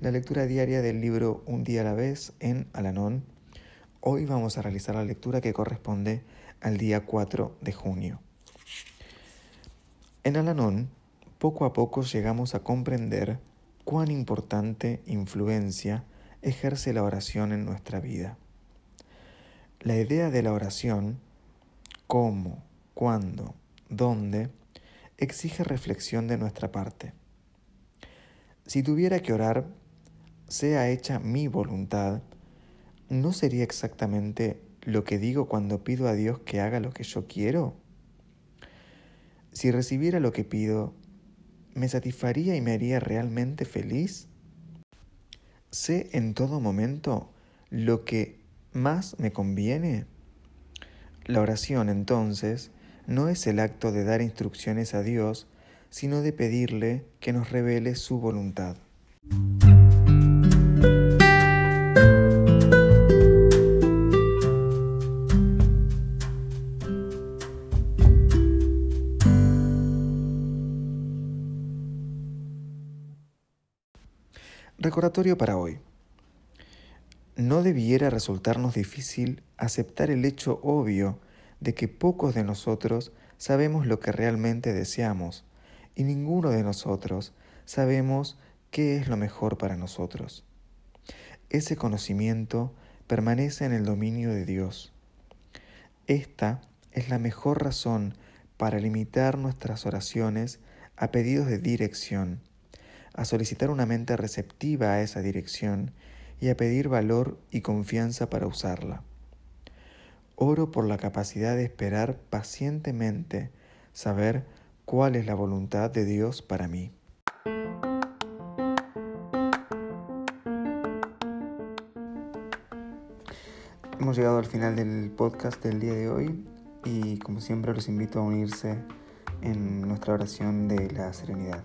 la lectura diaria del libro Un día a la vez en Alanón Hoy vamos a realizar la lectura que corresponde al día 4 de junio. En Alanón, poco a poco llegamos a comprender cuán importante influencia ejerce la oración en nuestra vida. La idea de la oración, cómo, cuándo, dónde, exige reflexión de nuestra parte. Si tuviera que orar, sea hecha mi voluntad, ¿no sería exactamente lo que digo cuando pido a Dios que haga lo que yo quiero? Si recibiera lo que pido, ¿me satisfaría y me haría realmente feliz? ¿Sé en todo momento lo que más me conviene? La oración, entonces, no es el acto de dar instrucciones a Dios, sino de pedirle que nos revele su voluntad. Recordatorio para hoy. No debiera resultarnos difícil aceptar el hecho obvio de que pocos de nosotros sabemos lo que realmente deseamos y ninguno de nosotros sabemos qué es lo mejor para nosotros. Ese conocimiento permanece en el dominio de Dios. Esta es la mejor razón para limitar nuestras oraciones a pedidos de dirección a solicitar una mente receptiva a esa dirección y a pedir valor y confianza para usarla. Oro por la capacidad de esperar pacientemente, saber cuál es la voluntad de Dios para mí. Hemos llegado al final del podcast del día de hoy y como siempre los invito a unirse en nuestra oración de la serenidad.